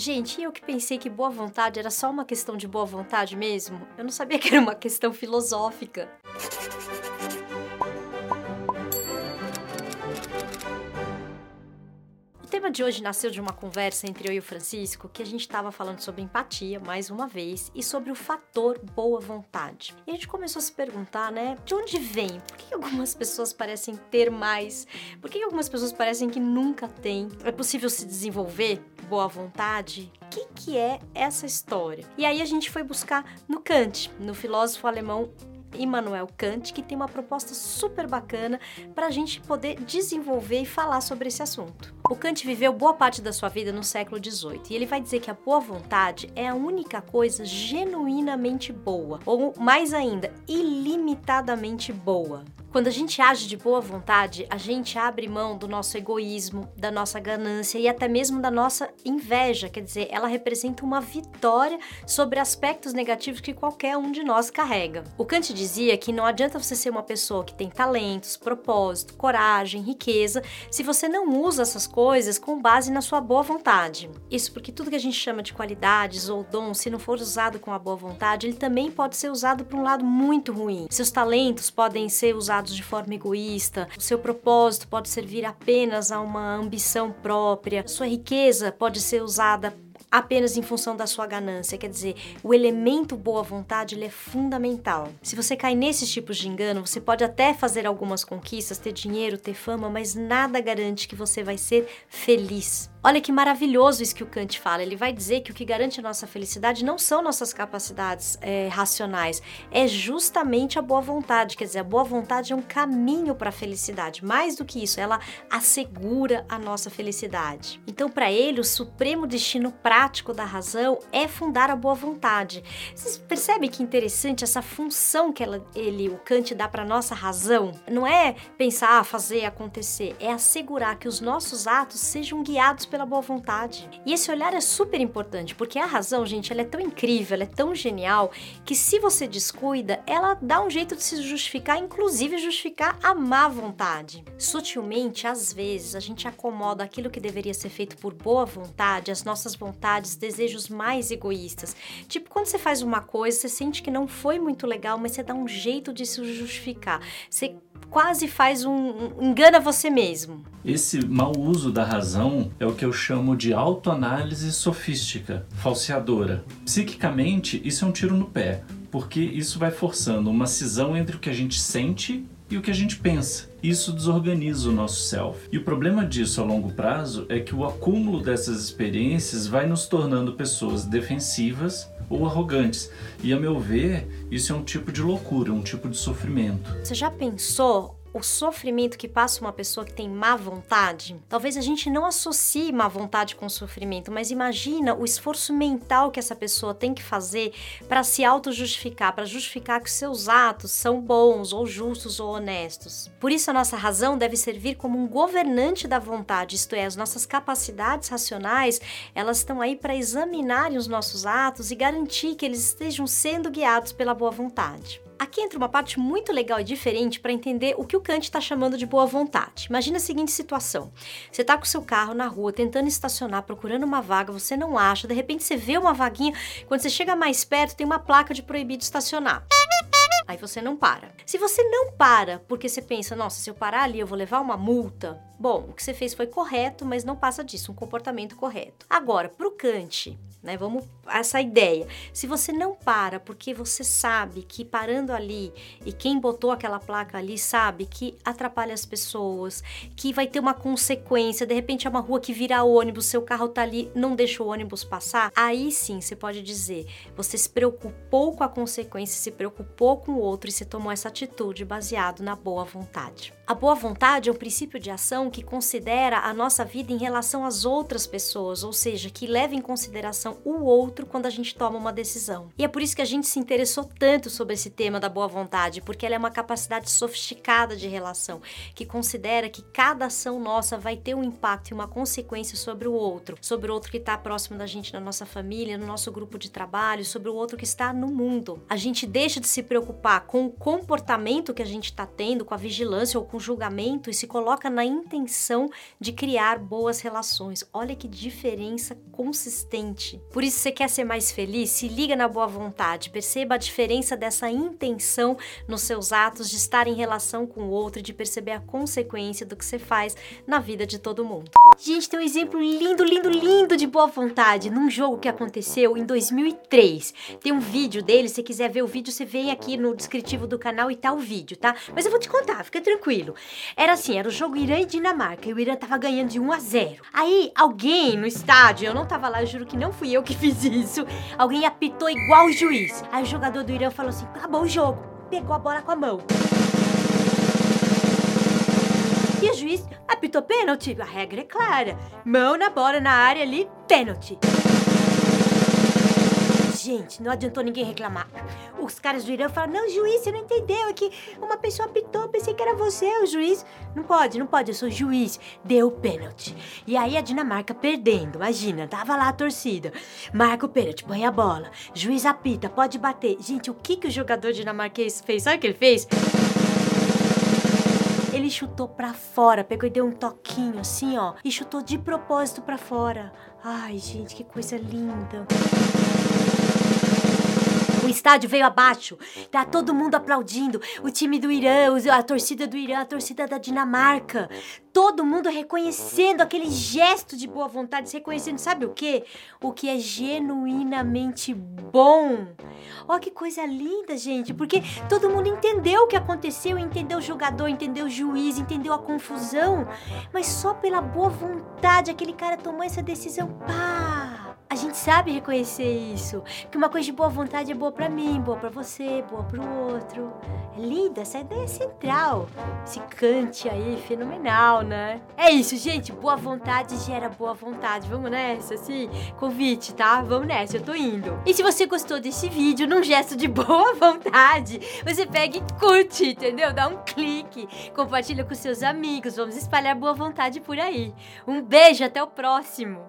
Gente, eu que pensei que boa vontade era só uma questão de boa vontade mesmo? Eu não sabia que era uma questão filosófica. Tema de hoje nasceu de uma conversa entre eu e o Francisco que a gente estava falando sobre empatia, mais uma vez, e sobre o fator boa vontade. E a gente começou a se perguntar, né, de onde vem? Por que algumas pessoas parecem ter mais? Por que algumas pessoas parecem que nunca têm? É possível se desenvolver boa vontade? O que, que é essa história? E aí a gente foi buscar no Kant, no filósofo alemão Immanuel Kant, que tem uma proposta super bacana para a gente poder desenvolver e falar sobre esse assunto. O Kant viveu boa parte da sua vida no século XVIII e ele vai dizer que a boa vontade é a única coisa genuinamente boa, ou mais ainda, ilimitadamente boa. Quando a gente age de boa vontade, a gente abre mão do nosso egoísmo, da nossa ganância e até mesmo da nossa inveja. Quer dizer, ela representa uma vitória sobre aspectos negativos que qualquer um de nós carrega. O Kant dizia que não adianta você ser uma pessoa que tem talentos, propósito, coragem, riqueza, se você não usa essas coisas com base na sua boa vontade. Isso porque tudo que a gente chama de qualidades ou dons, se não for usado com a boa vontade, ele também pode ser usado para um lado muito ruim. Seus talentos podem ser usados de forma egoísta, o seu propósito pode servir apenas a uma ambição própria, sua riqueza pode ser usada apenas em função da sua ganância. Quer dizer, o elemento boa vontade ele é fundamental. Se você cai nesses tipos de engano, você pode até fazer algumas conquistas, ter dinheiro, ter fama, mas nada garante que você vai ser feliz. Olha que maravilhoso isso que o Kant fala. Ele vai dizer que o que garante a nossa felicidade não são nossas capacidades é, racionais, é justamente a boa vontade. Quer dizer, a boa vontade é um caminho para a felicidade. Mais do que isso, ela assegura a nossa felicidade. Então, para ele, o supremo destino prático da razão é fundar a boa vontade. Vocês percebem que interessante essa função que ela, ele, o Kant, dá para nossa razão? Não é pensar, fazer, acontecer, é assegurar que os nossos atos sejam guiados pela boa vontade. E esse olhar é super importante, porque a razão, gente, ela é tão incrível, ela é tão genial, que se você descuida, ela dá um jeito de se justificar, inclusive justificar a má vontade. Sutilmente, às vezes, a gente acomoda aquilo que deveria ser feito por boa vontade, as nossas vontades, desejos mais egoístas. Tipo, quando você faz uma coisa, você sente que não foi muito legal, mas você dá um jeito de se justificar. Você quase faz um, um engana você mesmo. Esse mau uso da razão é o que eu chamo de autoanálise sofística, falseadora. Psiquicamente, isso é um tiro no pé, porque isso vai forçando uma cisão entre o que a gente sente e o que a gente pensa. Isso desorganiza o nosso self. E o problema disso a longo prazo é que o acúmulo dessas experiências vai nos tornando pessoas defensivas ou arrogantes. E a meu ver, isso é um tipo de loucura, um tipo de sofrimento. Você já pensou o sofrimento que passa uma pessoa que tem má vontade, talvez a gente não associe má vontade com sofrimento, mas imagina o esforço mental que essa pessoa tem que fazer para se auto-justificar, para justificar que os seus atos são bons, ou justos, ou honestos. Por isso, a nossa razão deve servir como um governante da vontade, isto é, as nossas capacidades racionais, elas estão aí para examinarem os nossos atos e garantir que eles estejam sendo guiados pela boa vontade. Aqui entra uma parte muito legal e diferente para entender o que o Kant está chamando de boa vontade. Imagina a seguinte situação: você está com seu carro na rua tentando estacionar, procurando uma vaga, você não acha, de repente você vê uma vaguinha, quando você chega mais perto tem uma placa de proibido estacionar. Aí você não para. Se você não para porque você pensa, nossa, se eu parar ali eu vou levar uma multa. Bom, o que você fez foi correto, mas não passa disso, um comportamento correto. Agora, pro Kant, né? Vamos essa ideia. Se você não para porque você sabe que parando ali e quem botou aquela placa ali sabe que atrapalha as pessoas, que vai ter uma consequência, de repente é uma rua que vira ônibus, seu carro tá ali, não deixa o ônibus passar, aí sim você pode dizer, você se preocupou com a consequência, se preocupou com outro e você tomou essa atitude baseado na boa vontade. A boa vontade é um princípio de ação que considera a nossa vida em relação às outras pessoas, ou seja, que leva em consideração o outro quando a gente toma uma decisão. E é por isso que a gente se interessou tanto sobre esse tema da boa vontade, porque ela é uma capacidade sofisticada de relação, que considera que cada ação nossa vai ter um impacto e uma consequência sobre o outro, sobre o outro que está próximo da gente na nossa família, no nosso grupo de trabalho, sobre o outro que está no mundo. A gente deixa de se preocupar com o comportamento que a gente está tendo, com a vigilância ou com o julgamento e se coloca na intenção intenção de criar boas relações. Olha que diferença consistente. Por isso, você quer ser mais feliz? Se liga na boa vontade, perceba a diferença dessa intenção nos seus atos de estar em relação com o outro, de perceber a consequência do que você faz na vida de todo mundo. Gente, tem um exemplo lindo, lindo, lindo de boa vontade num jogo que aconteceu em 2003. Tem um vídeo dele, se quiser ver o vídeo, você vem aqui no descritivo do canal e tá o vídeo, tá? Mas eu vou te contar, fica tranquilo. Era assim, era o jogo Irã e Dinamarca e o Irã tava ganhando de 1 a 0. Aí, alguém no estádio, eu não tava lá, eu juro que não fui eu que fiz isso, alguém apitou igual o juiz. Aí o jogador do Irã falou assim: acabou o jogo. Pegou a bola com a mão. E o juiz apitou pênalti. A regra é clara: mão na bola na área ali, pênalti. Gente, não adiantou ninguém reclamar. Os caras do Irã falaram: Não, juiz, você não entendeu. É que uma pessoa apitou, pensei que era você, o juiz. Não pode, não pode, eu sou juiz. Deu o pênalti. E aí a Dinamarca perdendo, imagina, tava lá a torcida. Marca o pênalti, põe a bola. Juiz apita, pode bater. Gente, o que, que o jogador dinamarquês fez? Sabe o que ele fez? Ele chutou pra fora, pegou e deu um toquinho assim, ó, e chutou de propósito pra fora. Ai, gente, que coisa linda. O estádio veio abaixo, tá todo mundo aplaudindo. O time do Irã, a torcida do Irã, a torcida da Dinamarca. Todo mundo reconhecendo aquele gesto de boa vontade, reconhecendo, sabe o que? O que é genuinamente bom. Ó, que coisa linda, gente, porque todo mundo entendeu o que aconteceu, entendeu o jogador, entendeu o juiz, entendeu a confusão, mas só pela boa vontade aquele cara tomou essa decisão. Pá! A gente sabe reconhecer isso, que uma coisa de boa vontade é boa para mim, boa para você, boa para o outro. É linda, essa ideia é central. Esse cante aí, fenomenal, né? É isso, gente, boa vontade gera boa vontade. Vamos nessa, assim? Convite, tá? Vamos nessa, eu tô indo. E se você gostou desse vídeo, num gesto de boa vontade, você pega e curte, entendeu? Dá um clique, compartilha com seus amigos, vamos espalhar boa vontade por aí. Um beijo, até o próximo.